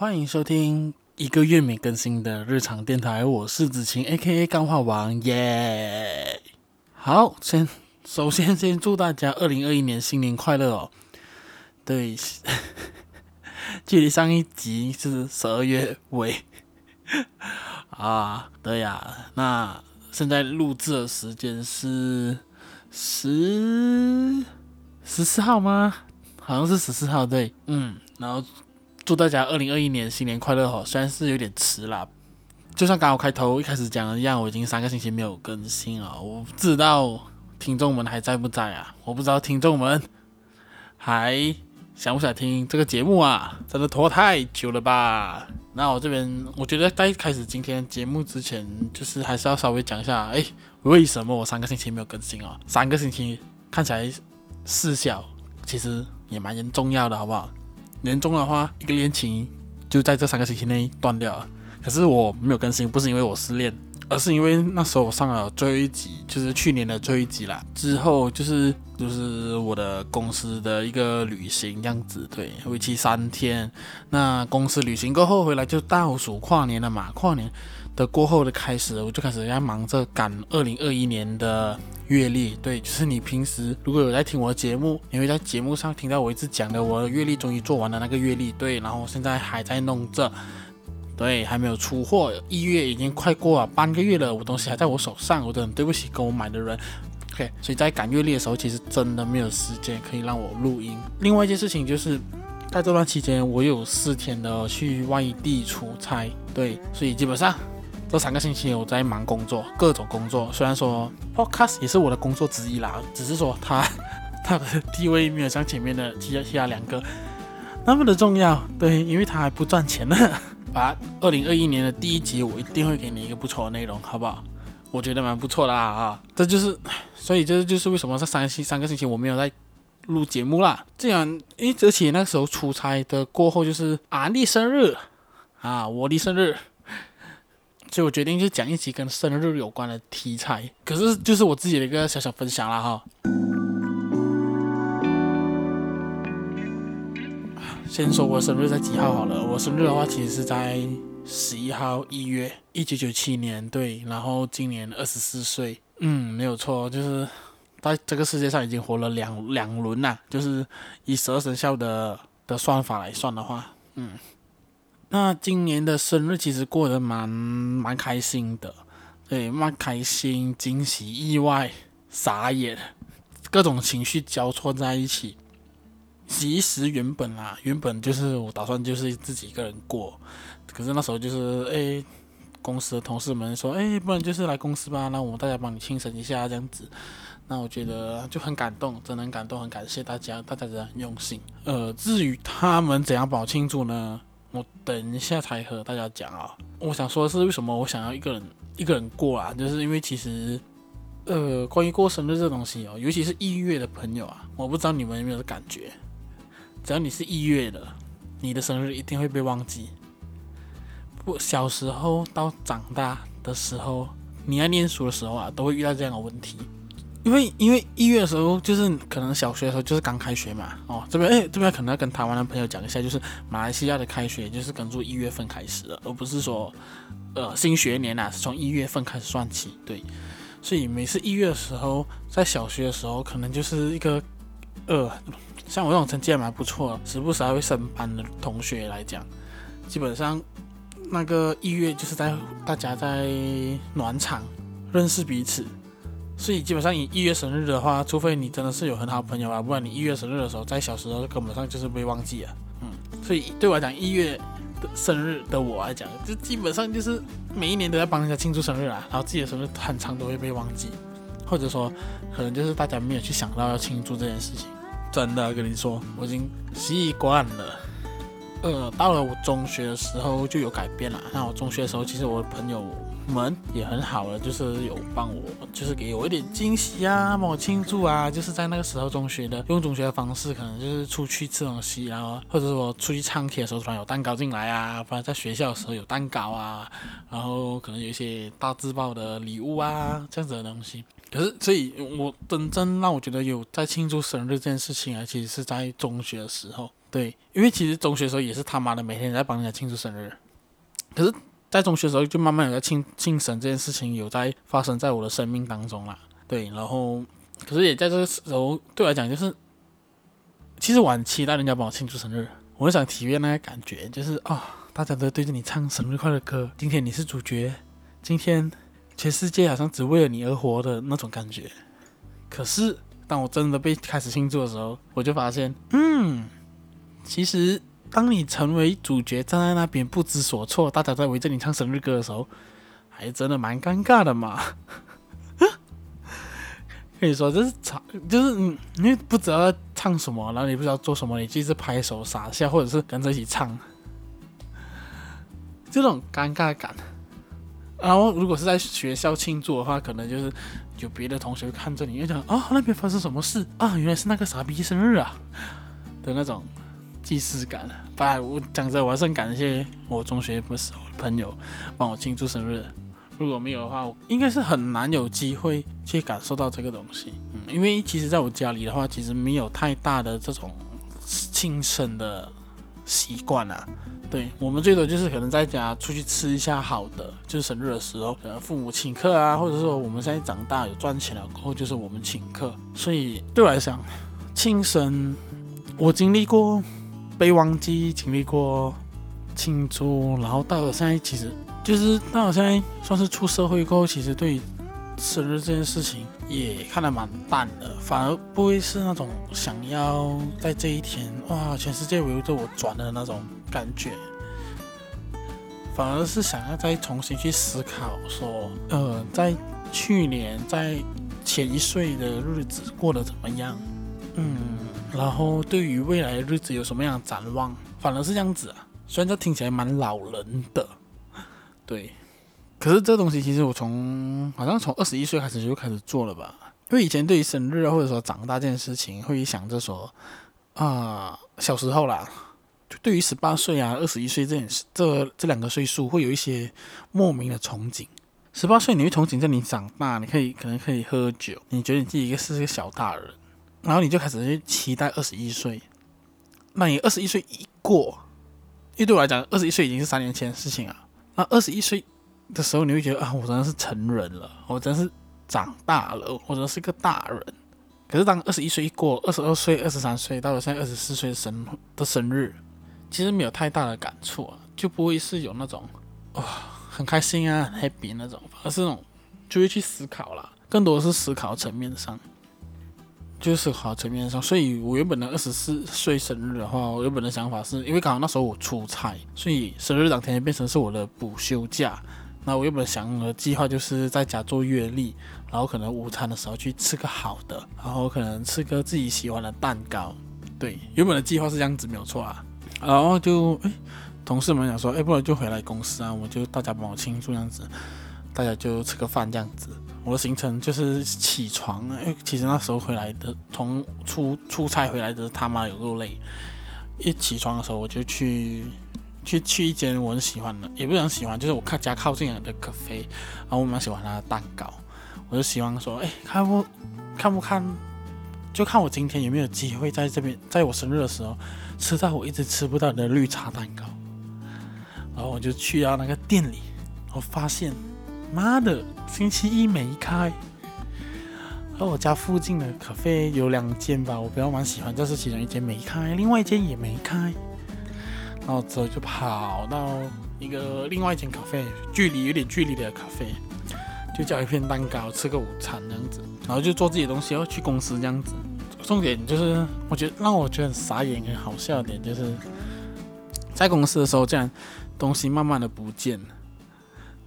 欢迎收听一个月没更新的日常电台，我是子晴，A.K.A. 钢化王，耶！好，先首先先祝大家二零二一年新年快乐哦。对，距离上一集是十二月尾 啊，对呀。那现在录制的时间是十十四号吗？好像是十四号，对，嗯，然后。祝大家二零二一年新年快乐哈！虽然是有点迟啦，就像刚好开头一开始讲的一样，我已经三个星期没有更新了。我不知道听众们还在不在啊？我不知道听众们还想不想听这个节目啊？真的拖太久了吧？那我这边我觉得在开始今天节目之前，就是还是要稍微讲一下，哎，为什么我三个星期没有更新啊？三个星期看起来事小，其实也蛮重要的，好不好？年终的话，一个恋情就在这三个星期内断掉了。可是我没有更新，不是因为我失恋，而是因为那时候我上了最后一集，就是去年的最后一集啦。之后就是就是我的公司的一个旅行这样子，对，为期三天。那公司旅行过后回来就倒数跨年了嘛，跨年的过后的开始，我就开始在忙着赶 二零二一年的。月历，对，就是你平时如果有在听我的节目，你会在节目上听到我一直讲的，我的月历终于做完了那个月历，对，然后现在还在弄着，对，还没有出货，一月已经快过了半个月了，我东西还在我手上，我真的很对不起跟我买的人，OK，所以在赶月历的时候，其实真的没有时间可以让我录音。另外一件事情就是，在这段期间，我有四天的去外地出差，对，所以基本上。这三个星期我在忙工作，各种工作。虽然说 Podcast 也是我的工作之一啦，只是说它 它的地位没有像前面的其他其他两个那么的重要。对，因为它还不赚钱呢。把二零二一年的第一集，我一定会给你一个不错的内容，好不好？我觉得蛮不错的啦啊！这就是，所以这就是为什么这三星三个星期我没有在录节目啦。这样，诶，而且那时候出差的过后就是阿丽生日啊，我的生日。所以我决定就讲一集跟生日有关的题材，可是就是我自己的一个小小分享啦哈。先说我生日在几号好了，我生日的话其实是在十一号一月，一九九七年，对，然后今年二十四岁，嗯，没有错，就是在这个世界上已经活了两两轮了，就是以十二生肖的的算法来算的话，嗯。那今年的生日其实过得蛮蛮开心的，对，蛮开心、惊喜、意外、傻眼，各种情绪交错在一起。其实原本啊，原本就是我打算就是自己一个人过，可是那时候就是哎，公司的同事们说，哎，不然就是来公司吧，那我们大家帮你庆生一下这样子。那我觉得就很感动，真的很感动，很感谢大家，大家真的很用心。呃，至于他们怎样帮我庆祝呢？我等一下才和大家讲啊。我想说的是，为什么我想要一个人一个人过啊？就是因为其实，呃，关于过生日这东西哦，尤其是一月的朋友啊，我不知道你们有没有感觉，只要你是一月的，你的生日一定会被忘记。不，小时候到长大的时候，你在念书的时候啊，都会遇到这样的问题。因为因为一月的时候，就是可能小学的时候就是刚开学嘛，哦，这边哎这边可能要跟台湾的朋友讲一下，就是马来西亚的开学就是跟住一月份开始的，而不是说呃新学年呐、啊、是从一月份开始算起，对，所以每次一月的时候，在小学的时候可能就是一个呃像我这种成绩还蛮不错的，时不时还会升班的同学来讲，基本上那个一月就是在大家在暖场认识彼此。所以基本上你一月生日的话，除非你真的是有很好朋友啊，不然你一月生日的时候，在小时候根本上就是被忘记了。嗯，所以对我来讲，一月的生日的我来讲，就基本上就是每一年都在帮人家庆祝生日啊，然后自己的生日很长都会被忘记，或者说可能就是大家没有去想到要庆祝这件事情。真的跟你说，我已经习惯了。呃，到了我中学的时候就有改变了。那我中学的时候，其实我的朋友。们也很好了，就是有帮我，就是给我一点惊喜啊，帮我庆祝啊，就是在那个时候中学的用中学的方式，可能就是出去吃东西，然后或者说出去唱 K 的时候突然有蛋糕进来啊，不然在学校的时候有蛋糕啊，然后可能有一些大字报的礼物啊，这样子的东西。可是，所以我真正让我觉得有在庆祝生日这件事情啊，其实是在中学的时候。对，因为其实中学的时候也是他妈的每天在帮人家庆祝生日，可是，在中学的时候就慢慢有在庆庆生这件事情有在发生在我的生命当中啦。对，然后可是也在这个时候对我来讲就是，其实我很期待人家帮我庆祝生日，我很想体验那个感觉，就是啊、大家都对着你唱生日快乐歌，今天你是主角，今天全世界好像只为了你而活的那种感觉。可是当我真的被开始庆祝的时候，我就发现，嗯。其实，当你成为主角，站在那边不知所措，大家在围着你唱生日歌的时候，还真的蛮尴尬的嘛。可以说，就是唱，就是你，你不知道唱什么，然后你不知道做什么，你就是拍手傻笑，或者是跟着一起唱，这种尴尬感。然后，如果是在学校庆祝的话，可能就是有别的同学看着你，就讲啊，那边发生什么事啊？原来是那个傻逼生日啊的那种。仪式感，本来我讲着，我还是很感谢我中学不是朋友帮我庆祝生日。如果没有的话，我应该是很难有机会去感受到这个东西。嗯，因为其实在我家里的话，其实没有太大的这种庆生的习惯啊。对，我们最多就是可能在家出去吃一下好的，就是生日的时候，可能父母请客啊，或者说我们现在长大有赚钱了过后，就是我们请客。所以对我来讲，庆生我经历过。被忘记，经历过庆祝，然后到了现在，其实就是到了现在算是出社会过后，其实对生日这件事情也看得蛮淡的，反而不会是那种想要在这一天哇，全世界围着我转的那种感觉，反而是想要再重新去思考说，呃，在去年在前一岁的日子过得怎么样，嗯。然后对于未来的日子有什么样的展望？反而是这样子啊，虽然这听起来蛮老人的，对，可是这东西其实我从好像从二十一岁开始就开始做了吧。因为以前对于生日啊或者说长大这件事情，会想着说啊、小时候啦，就对于十八岁啊、二十一岁这件事，这这两个岁数会有一些莫名的憧憬。十八岁你会憧憬着你长大，你可以可能可以喝酒，你觉得你自己一个是一个小大人。然后你就开始去期待二十一岁，那你二十一岁一过，因为对我来讲，二十一岁已经是三年前的事情啊。那二十一岁的时候，你会觉得啊，我真的是成人了，我真是长大了，我真的是个大人。可是当二十一岁一过，二十二岁、二十三岁，到了现在二十四岁的生的生日，其实没有太大的感触啊，就不会是有那种哇很开心啊、happy 那种，而是那种就会去思考了，更多的是思考层面上。就是好层面上，所以我原本的二十四岁生日的话，我原本的想法是因为刚好那时候我出差，所以生日当天变成是我的补休假。那我原本想的计划就是在家做月历，然后可能午餐的时候去吃个好的，然后可能吃个自己喜欢的蛋糕。对，原本的计划是这样子，没有错啊。然后就诶，同事们想说，诶，不然就回来公司啊，我就大家帮我庆祝这样子，大家就吃个饭这样子。我的行程就是起床，因为其实那时候回来的，从出出差回来的他妈有够累。一起床的时候，我就去去去一间我很喜欢的，也不是很喜欢，就是我看家靠近的咖啡，然后我蛮喜欢他的蛋糕，我就希望说，哎，看不看不看，就看我今天有没有机会在这边，在我生日的时候吃到我一直吃不到的绿茶蛋糕。然后我就去到那个店里，我发现。妈的，星期一没开。而我家附近的咖啡有两间吧，我比较蛮喜欢，这是其中一间没开，另外一间也没开。然后之后就跑到一个另外一间咖啡，距离有点距离的咖啡，就叫一片蛋糕，吃个午餐这样子，然后就做自己的东西，要去公司这样子。重点就是，我觉得让我觉得很傻眼、很好笑的点，就是在公司的时候，这样东西慢慢的不见了。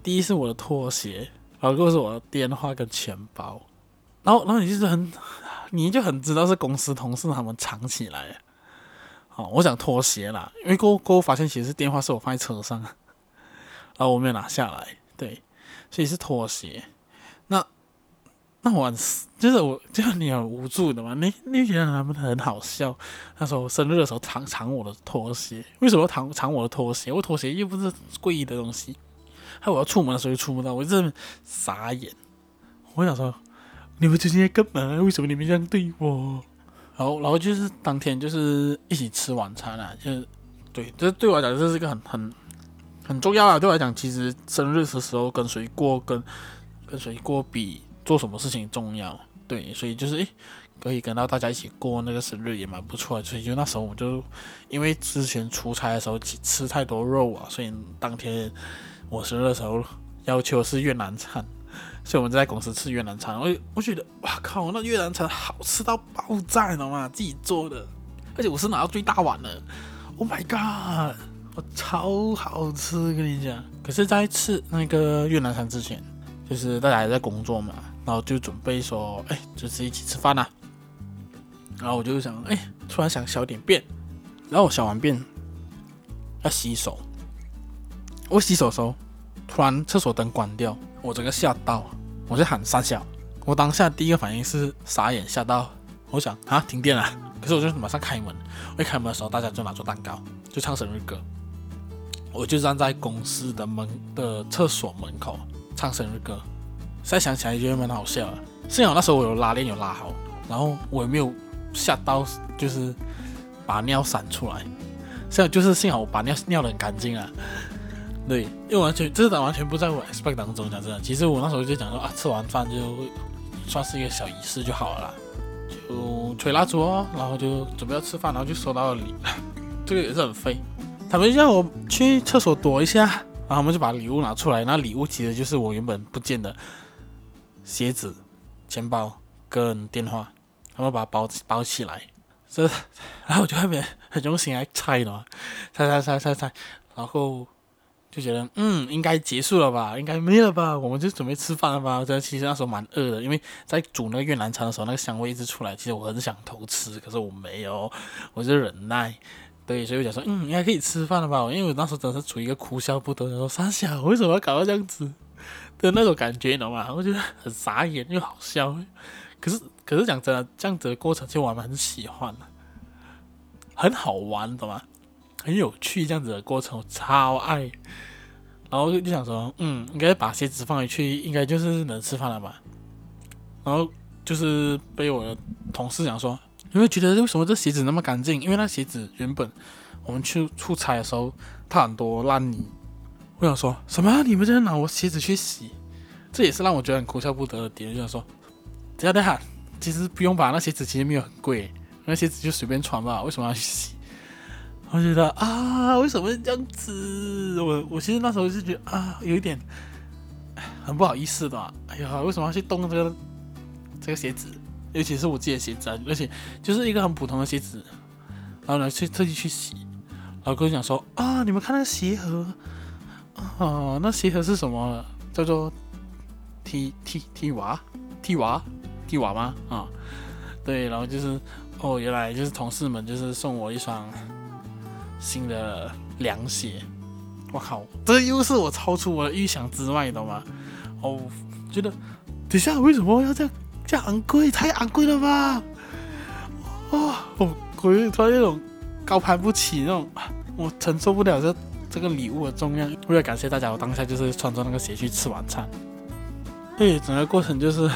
第一是我的拖鞋，然后就是我的电话跟钱包，然后然后你就是很，你就很知道是公司同事他们藏起来。好，我想拖鞋啦，因为过后过后发现其实是电话是我放在车上，然后我没有拿下来，对，所以是拖鞋。那那我就是我就是你很无助的嘛，你你觉得他们很好笑。那时候生日的时候藏藏我的拖鞋，为什么要藏藏我的拖鞋？我拖鞋又不是贵的东西。害我要出门的时候就出不到，我真的傻眼。我想说，你们最近在干嘛？为什么你们这样对我？然后然后就是当天就是一起吃晚餐啊，就是对，这对我来讲这是一个很很很重要啊。对我来讲，其实生日的时候跟谁过，跟跟谁过比做什么事情重要。对，所以就是诶，可以跟到大家一起过那个生日也蛮不错的。所以就那时候我就因为之前出差的时候吃太多肉啊，所以当天我生日的时候要求是越南餐。所以我们在公司吃越南餐，我我觉得哇靠，那越南餐好吃到爆炸，你知道吗？自己做的，而且我是拿到最大碗的，Oh my god，我超好吃，跟你讲。可是，在吃那个越南餐之前，就是大家还在工作嘛，然后就准备说，哎，就是一起吃饭呐。然后我就想，哎，突然想小点便，然后我小完便要洗手，我洗手的时候，突然厕所灯关掉。我整个吓到，我就喊三小。我当下第一个反应是傻眼吓到，我想啊停电了，可是我就马上开门。我一开门的时候，大家就拿出蛋糕，就唱生日歌。我就站在公司的门的厕所门口唱生日歌。现在想起来觉得蛮好笑的。幸好那时候我有拉链有拉好，然后我也没有吓到，就是把尿闪出来。幸好就是幸好我把尿尿得很干净啊。对，因为完全这个完全不在我 expect 当中，讲真的。其实我那时候就讲说啊，吃完饭就算是一个小仪式就好了啦，就吹蜡烛哦，然后就准备要吃饭，然后就收到了礼，这个也是很废。他们叫我去厕所躲一下，然后他们就把礼物拿出来，那礼物其实就是我原本不见的鞋子、钱包跟电话，他们把它包包起来，这 然后我就外面很用心来拆呢，拆拆拆拆拆，然后。就觉得嗯，应该结束了吧，应该没了吧，我们就准备吃饭了吧。这其实那时候蛮饿的，因为在煮那个越南餐的时候，那个香味一直出来。其实我很想偷吃，可是我没有，我就忍耐。对，所以我想说，嗯，应该可以吃饭了吧？因为我那时候真的是处于一个哭笑不得，说三小为什么要搞到这样子的那种感觉，你懂吗？我觉得很傻眼又好笑。可是，可是讲真的，这样子的过程其实我还蛮喜欢的，很好玩，懂吗？很有趣，这样子的过程我超爱，然后就想说，嗯，应该把鞋子放回去，应该就是能吃饭了吧？然后就是被我的同事讲说，你会觉得为什么这鞋子那么干净？因为那鞋子原本我们去出差的时候，它很多烂泥。我想说什么？你们在拿我鞋子去洗？这也是让我觉得很哭笑不得的点。就想说，等下等下，其实不用把那鞋子，其实没有很贵，那鞋子就随便穿吧，为什么要去洗？我觉得啊，为什么这样子？我我其实那时候是觉得啊，有一点很不好意思的。哎呀，为什么要去动这个这个鞋子？尤其是我自己的鞋子啊，而且就是一个很普通的鞋子，然后呢去特地去洗。然后跟我讲说啊，你们看那个鞋盒啊，那鞋盒是什么？叫做 T T T 娃 T 娃 T 娃吗？啊，对，然后就是哦，原来就是同事们就是送我一双。新的凉鞋，我靠，这又是我超出我的预想之外，你懂吗？哦，觉得等下为什么要这样这样昂贵？太昂贵了吧！哦，我我突然那种高攀不起那种，我承受不了这这个礼物的重量。为了感谢大家，我当下就是穿着那个鞋去吃晚餐。对，整个过程就是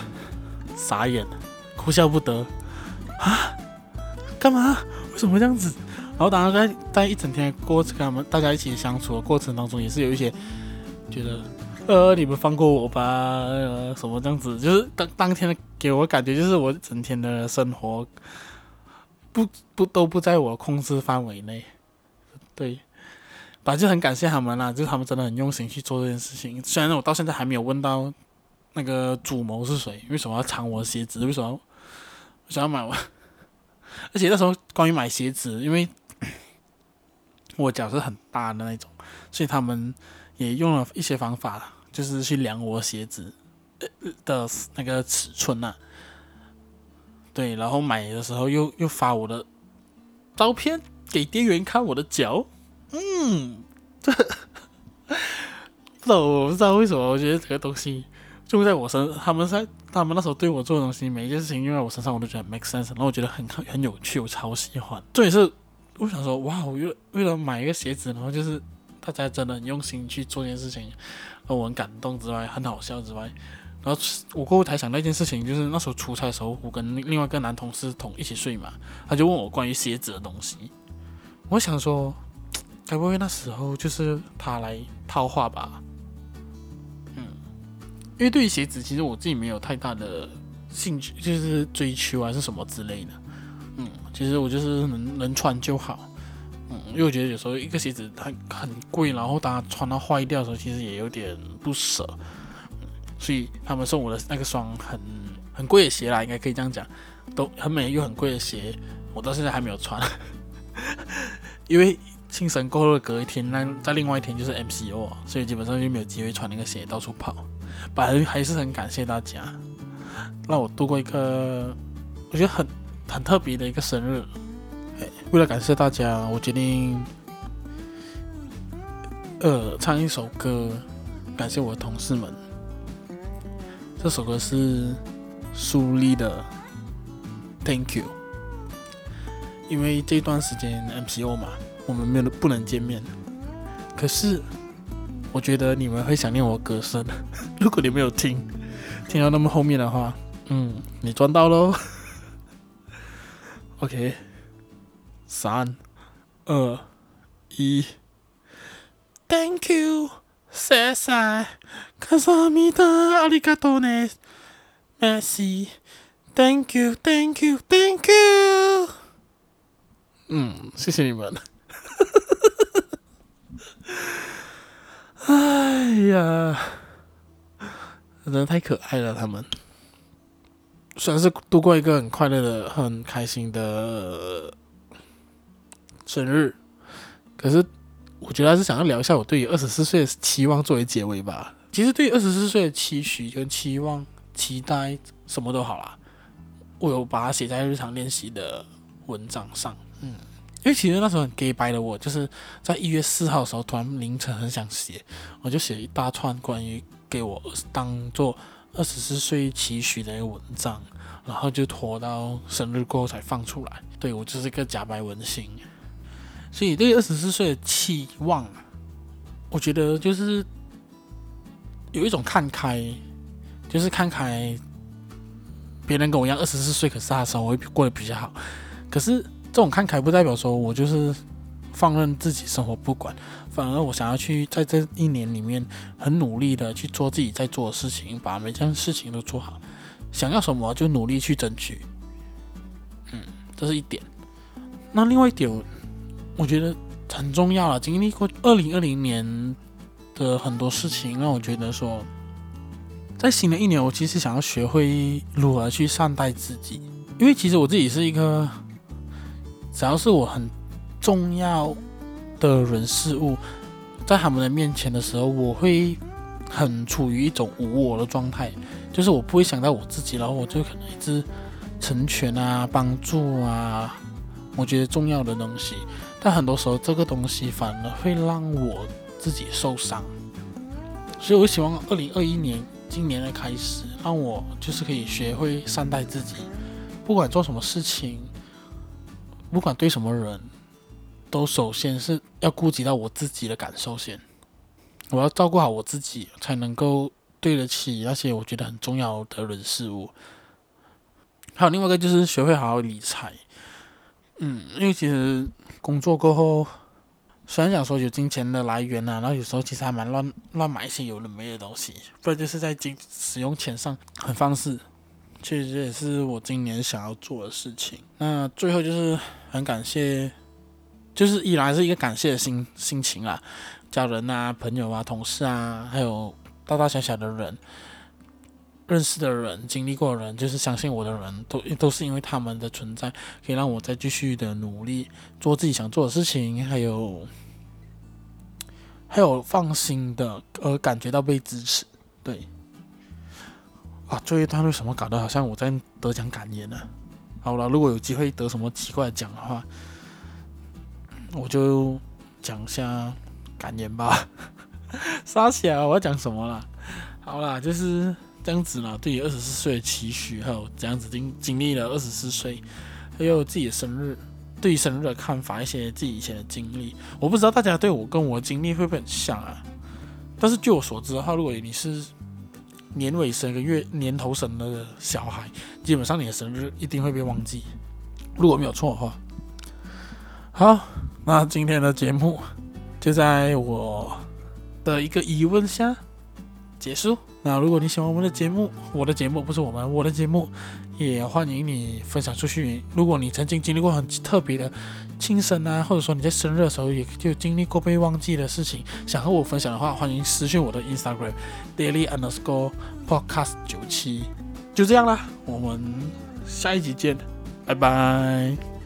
傻眼，哭笑不得啊！干嘛？为什么这样子？然后，当然在在一整天过程，跟他们大家一起相处的过程当中，也是有一些觉得，呃，你们放过我吧，呃，什么这样子，就是当当天的给我感觉，就是我整天的生活不不都不在我控制范围内，对，反正就很感谢他们啦，就是他们真的很用心去做这件事情。虽然我到现在还没有问到那个主谋是谁，为什么要藏我的鞋子，为什么要想要买我，而且那时候关于买鞋子，因为。我脚是很大的那种，所以他们也用了一些方法，就是去量我鞋子的那个尺寸呐、对，然后买的时候又又发我的照片给店员看我的脚。嗯，这不知道我不知道为什么，我觉得这个东西就在我身，他们在他们那时候对我做的东西，每一件事情用在我身上，我都觉得 make sense，然后我觉得很很有趣，我超喜欢。这也是。我想说，哇！我为为了买一个鞋子，然后就是大家真的很用心去做一件事情，让我很感动之外，很好笑之外，然然后我过后才想到一件事情，就是那时候出差的时候，我跟另外一个男同事同一起睡嘛，他就问我关于鞋子的东西。我想说，该不会那时候就是他来套话吧？嗯，因为对于鞋子，其实我自己没有太大的兴趣，就是追求还是什么之类的。嗯，其实我就是能能穿就好。嗯，因为我觉得有时候一个鞋子它很贵，然后当它穿到坏掉的时候，其实也有点不舍。所以他们送我的那个双很很贵的鞋啦，应该可以这样讲，都很美又很贵的鞋，我到现在还没有穿。因为庆生过后的隔一天，那在另外一天就是 MCO，所以基本上就没有机会穿那个鞋到处跑。反正还是很感谢大家，让我度过一个我觉得很很特别的一个生日。为了感谢大家，我决定呃唱一首歌，感谢我的同事们。这首歌是苏丽的《Thank You》。因为这段时间 MCO 嘛，我们没有不能见面。可是，我觉得你们会想念我歌声。如果你没有听，听到那么后面的话，嗯，你赚到喽。OK，三、二、一，Thank you，谢谢，卡萨米达，阿里嘎多呢，Merci，Thank you，Thank you，Thank you。嗯，谢谢你们。哎呀，真的太可爱了，他们。虽然是度过一个很快乐的、很开心的生日，可是我觉得还是想要聊一下我对于二十四岁的期望作为结尾吧。其实对于二十四岁的期许跟期望、期待什么都好啦，我有把它写在日常练习的文章上。嗯，因为其实那时候很 gay 白的我，就是在一月四号的时候，突然凌晨很想写，我就写一大串关于给我当做二十四岁期许的文章，然后就拖到生日过后才放出来。对，我就是个假白文青，所以对二十四岁的期望，我觉得就是有一种看开，就是看开别人跟我一样二十四岁，可是他的生活会过得比较好，可是。这种看开不代表说我就是放任自己生活不管，反而我想要去在这一年里面很努力的去做自己在做的事情，把每件事情都做好，想要什么就努力去争取。嗯，这是一点。那另外一点，我觉得很重要了。经历过二零二零年的很多事情，让我觉得说，在新的一年，我其实想要学会如何去善待自己，因为其实我自己是一个。只要是我很重要的人事物，在他们的面前的时候，我会很处于一种无我的状态，就是我不会想到我自己，然后我就可能一直成全啊、帮助啊，我觉得重要的东西。但很多时候，这个东西反而会让我自己受伤。所以我希望二零二一年今年的开始，让我就是可以学会善待自己，不管做什么事情。不管对什么人，都首先是要顾及到我自己的感受先。我要照顾好我自己，才能够对得起那些我觉得很重要的人事物。还有另外一个就是学会好好理财。嗯，因为其实工作过后，虽然讲说有金钱的来源啊，然后有时候其实还蛮乱乱买一些有的没的东西，不然就是在金使用钱上很放肆。其实这也是我今年想要做的事情。那最后就是很感谢，就是依然是一个感谢的心心情啦，家人啊、朋友啊、同事啊，还有大大小小的人，认识的人、经历过的人，就是相信我的人都都是因为他们的存在，可以让我再继续的努力做自己想做的事情，还有还有放心的呃感觉到被支持，对。啊，这一段为什么搞得好像我在得奖感言呢？好了，如果有机会得什么奇怪的奖的话，我就讲一下感言吧。傻小，我要讲什么啦？好啦，就是这样子啦。对于二十四岁的期许，还有这样子经经历了二十四岁，还有自己的生日，对于生日的看法，一些自己以前的经历，我不知道大家对我跟我的经历会不会很像啊？但是据我所知的话，如果你是年尾生个月年头生的小孩，基本上你的生日一定会被忘记，如果没有错的话。好，那今天的节目就在我的一个疑问下结束。那如果你喜欢我们的节目，我的节目不是我们，我的节目也欢迎你分享出去。如果你曾经经历过很特别的庆生啊，或者说你在生日的时候也就经历过被忘记的事情，想和我分享的话，欢迎私信我的 Instagram daily underscore podcast 九七。就这样啦，我们下一集见，拜拜。